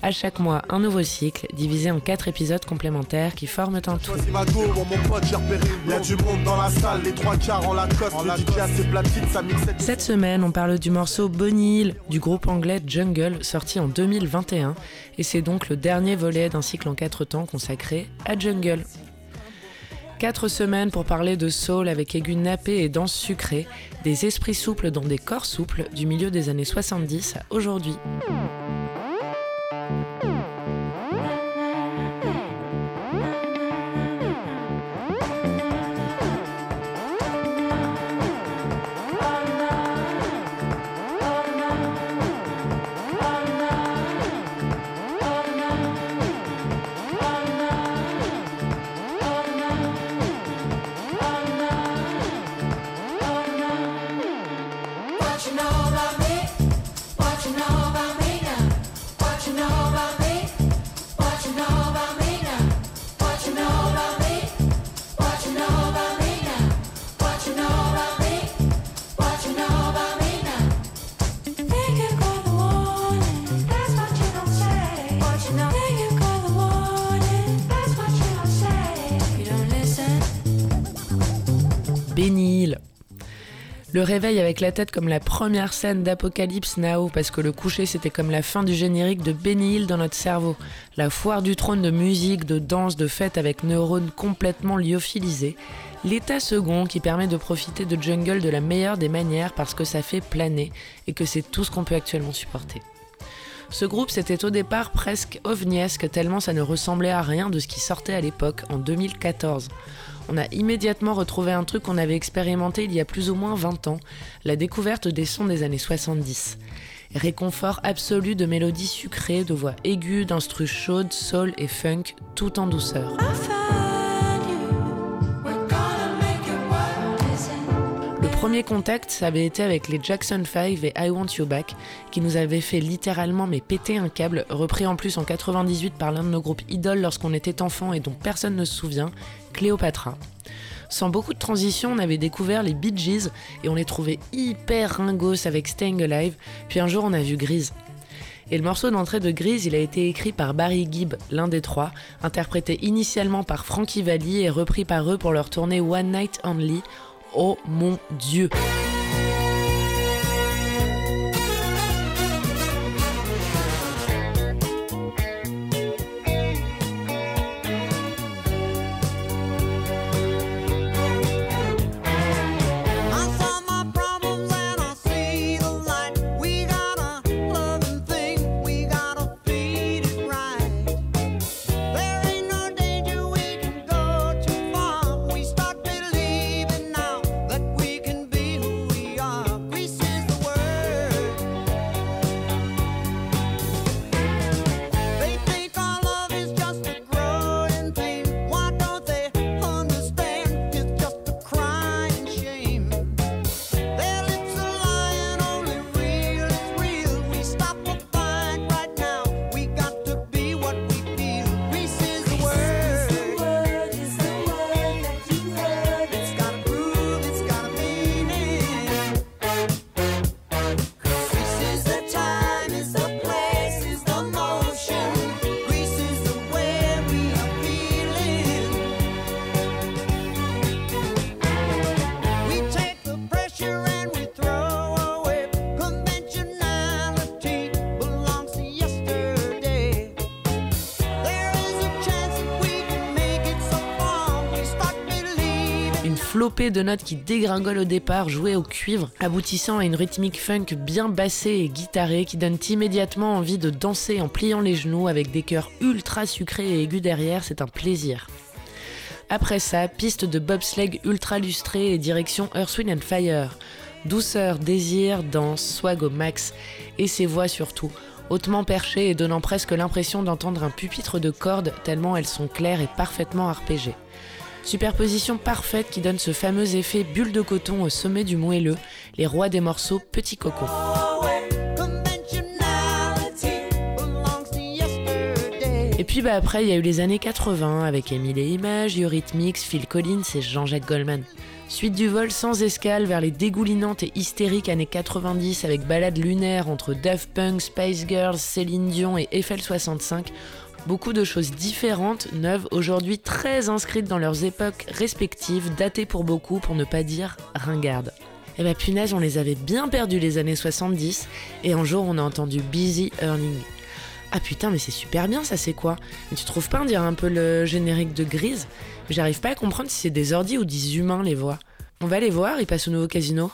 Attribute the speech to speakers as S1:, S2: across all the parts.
S1: À chaque mois, un nouveau cycle, divisé en quatre épisodes complémentaires qui forment un tout. Cette semaine, on parle du morceau Bonnie Hill du groupe anglais Jungle, sorti en 2021, et c'est donc le dernier volet d'un cycle en quatre temps consacré à Jungle. Quatre semaines pour parler de soul avec aigus nappés et danse sucrée, des esprits souples dans des corps souples du milieu des années 70 à aujourd'hui. Le réveil avec la tête comme la première scène d'Apocalypse Now, parce que le coucher c'était comme la fin du générique de Benny dans notre cerveau. La foire du trône de musique, de danse, de fête avec neurones complètement lyophilisés. L'état second qui permet de profiter de jungle de la meilleure des manières parce que ça fait planer et que c'est tout ce qu'on peut actuellement supporter. Ce groupe c'était au départ presque ovniesque tellement ça ne ressemblait à rien de ce qui sortait à l'époque en 2014 on a immédiatement retrouvé un truc qu'on avait expérimenté il y a plus ou moins 20 ans, la découverte des sons des années 70. Réconfort absolu de mélodies sucrées, de voix aiguës, d'instrus chaudes, soul et funk, tout en douceur. Premier contact, ça avait été avec les Jackson 5 et I Want You Back, qui nous avaient fait littéralement mais péter un câble, repris en plus en 98 par l'un de nos groupes idoles lorsqu'on était enfant et dont personne ne se souvient, Cléopatra. Sans beaucoup de transition, on avait découvert les Bee Gees et on les trouvait hyper ringos avec Staying Alive, puis un jour on a vu Grise. Et le morceau d'entrée de Grise, il a été écrit par Barry Gibb, l'un des trois, interprété initialement par Frankie Valli et repris par eux pour leur tournée One Night Only. Oh mon dieu! Flopée de notes qui dégringolent au départ, jouées au cuivre, aboutissant à une rythmique funk bien bassée et guittarée qui donne immédiatement envie de danser en pliant les genoux avec des chœurs ultra sucrés et aigus derrière, c'est un plaisir. Après ça, piste de bobsleigh ultra lustré et direction Earth, Wind and Fire. Douceur, désir, danse, swag au max, et ses voix surtout, hautement perchées et donnant presque l'impression d'entendre un pupitre de cordes tellement elles sont claires et parfaitement arpégées. Superposition parfaite qui donne ce fameux effet bulle de coton au sommet du moelleux, les rois des morceaux Petit Coco. Et puis bah après, il y a eu les années 80 avec Emile et Images, Eurythmics, Phil Collins et Jean-Jacques Goldman. Suite du vol sans escale vers les dégoulinantes et hystériques années 90 avec balade lunaire entre Daft Punk, Spice Girls, Céline Dion et Eiffel 65, Beaucoup de choses différentes, neuves, aujourd'hui très inscrites dans leurs époques respectives, datées pour beaucoup, pour ne pas dire ringardes. Et eh bah punaise, on les avait bien perdus les années 70, et un jour on a entendu Busy Earning. Ah putain, mais c'est super bien, ça c'est quoi? Mais tu trouves pas, on dirait un peu le générique de Grise? J'arrive pas à comprendre si c'est des ordis ou des humains les voix. On va les voir, ils passent au nouveau casino?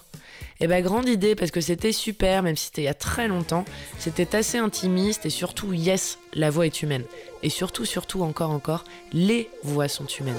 S1: Eh bah grande idée parce que c'était super, même si c'était il y a très longtemps. C'était assez intimiste et surtout, yes, la voix est humaine. Et surtout, surtout, encore, encore, les voix sont humaines.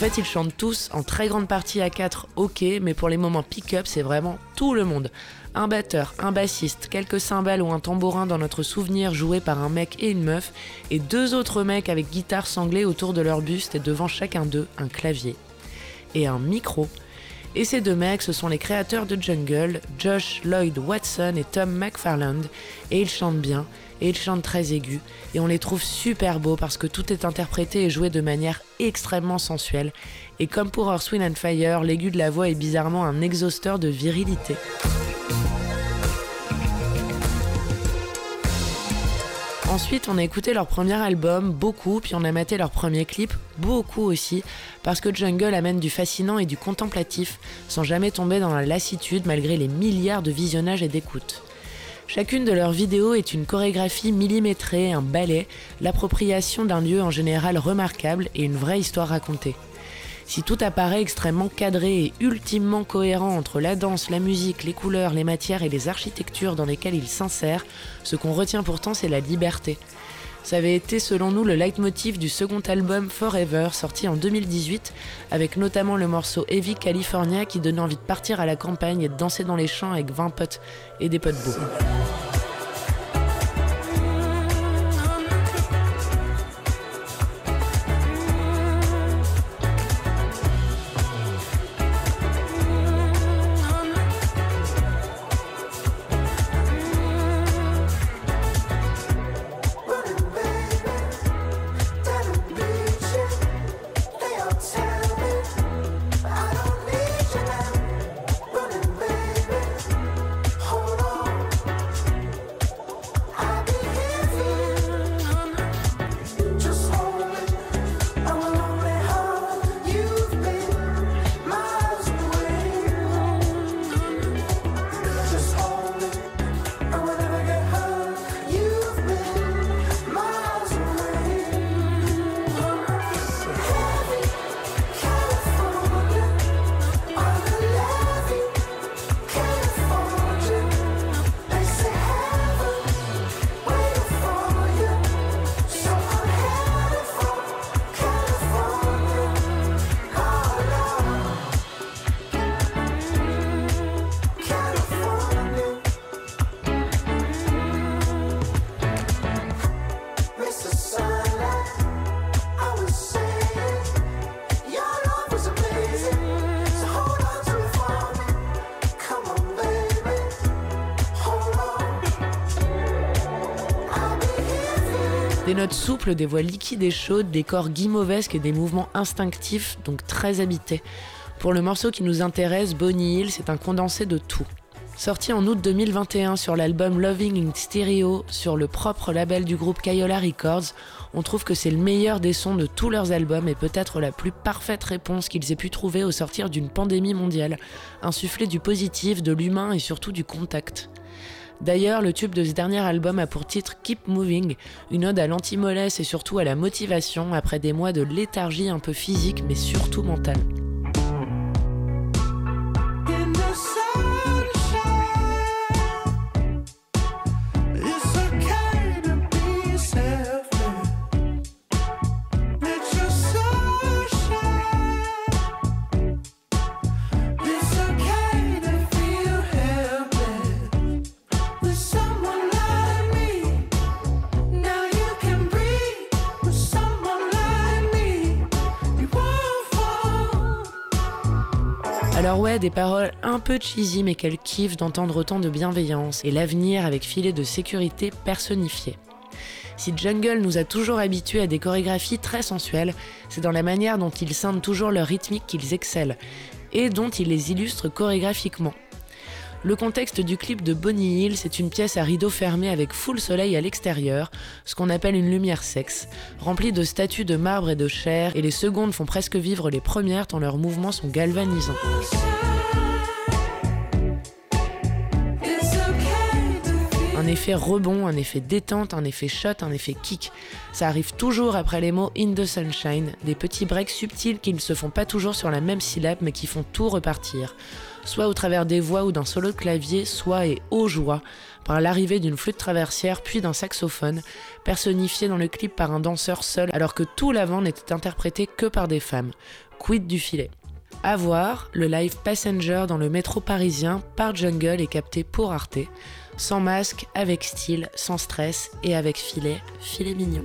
S1: Fait, ils chantent tous en très grande partie à 4, ok, mais pour les moments pick-up, c'est vraiment tout le monde. Un batteur, un bassiste, quelques cymbales ou un tambourin dans notre souvenir joué par un mec et une meuf, et deux autres mecs avec guitare sanglée autour de leur buste et devant chacun d'eux un clavier. Et un micro. Et ces deux mecs, ce sont les créateurs de Jungle, Josh Lloyd Watson et Tom McFarland, et ils chantent bien, et ils chantent très aigus et on les trouve super beaux parce que tout est interprété et joué de manière extrêmement sensuelle. Et comme pour Earth, Wind and Fire, l'aigu de la voix est bizarrement un exhausteur de virilité. Ensuite, on a écouté leur premier album, beaucoup, puis on a maté leur premier clip, beaucoup aussi, parce que Jungle amène du fascinant et du contemplatif, sans jamais tomber dans la lassitude malgré les milliards de visionnages et d'écoutes. Chacune de leurs vidéos est une chorégraphie millimétrée, un ballet, l'appropriation d'un lieu en général remarquable et une vraie histoire racontée. Si tout apparaît extrêmement cadré et ultimement cohérent entre la danse, la musique, les couleurs, les matières et les architectures dans lesquelles il s'insère, ce qu'on retient pourtant c'est la liberté. Ça avait été selon nous le leitmotiv du second album Forever, sorti en 2018, avec notamment le morceau Heavy California qui donnait envie de partir à la campagne et de danser dans les champs avec 20 potes et des potes beaux. Des notes souples, des voix liquides et chaudes, des corps guimauvesques et des mouvements instinctifs, donc très habités. Pour le morceau qui nous intéresse, Bonnie Hill, c'est un condensé de tout. Sorti en août 2021 sur l'album Loving in Stereo sur le propre label du groupe Kayola Records, on trouve que c'est le meilleur des sons de tous leurs albums et peut-être la plus parfaite réponse qu'ils aient pu trouver au sortir d'une pandémie mondiale, insufflé du positif, de l'humain et surtout du contact. D'ailleurs, le tube de ce dernier album a pour titre Keep Moving, une ode à l'anti-mollesse et surtout à la motivation après des mois de léthargie un peu physique mais surtout mentale. Des paroles un peu cheesy mais qu'elle kiffe d'entendre autant de bienveillance et l'avenir avec filet de sécurité personnifié. Si Jungle nous a toujours habitués à des chorégraphies très sensuelles, c'est dans la manière dont ils scindent toujours leur rythmique qu'ils excellent et dont ils les illustrent chorégraphiquement. Le contexte du clip de Bonnie Hill, c'est une pièce à rideau fermé avec full soleil à l'extérieur, ce qu'on appelle une lumière sexe, remplie de statues de marbre et de chair, et les secondes font presque vivre les premières tant leurs mouvements sont galvanisants. Un effet rebond, un effet détente, un effet shot, un effet kick. Ça arrive toujours après les mots in the sunshine, des petits breaks subtils qui ne se font pas toujours sur la même syllabe mais qui font tout repartir soit au travers des voix ou d'un solo de clavier, soit et aux joie, par l'arrivée d'une flûte traversière puis d'un saxophone, personnifié dans le clip par un danseur seul alors que tout l'avant n'était interprété que par des femmes. Quid du filet? À voir, le live Passenger dans le métro parisien par Jungle est capté pour Arte, sans masque, avec style, sans stress et avec filet, filet mignon.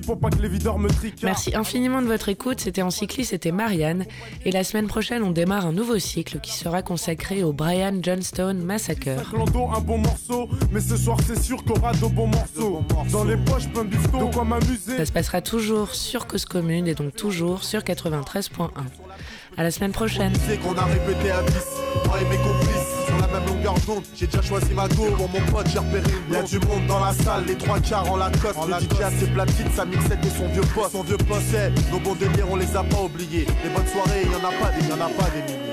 S2: Pour pas que les videurs me triquent.
S1: Merci infiniment de votre écoute. C'était en cycliste, c'était Marianne. Et la semaine prochaine, on démarre un nouveau cycle qui sera consacré au Brian Johnstone Massacre.
S2: un bon morceau, mais ce soir c'est sûr qu'on aura de bons morceaux. Dans les poches, plein de quoi m'amuser.
S1: Ça se passera toujours sur Cause Commune et donc toujours sur 93.1. À la semaine prochaine.
S3: qu'on a répété à 10, la. J'ai déjà choisi ma go, bon mon pote j'ai repéré. Y'a du monde dans la salle, les trois quarts en la coste. Le DJ a ses platines, sa mixette et son vieux poste. Son vieux poste, nos bons délires on les a pas oubliés. Les bonnes soirées, y'en a pas des, y'en a pas des milliers.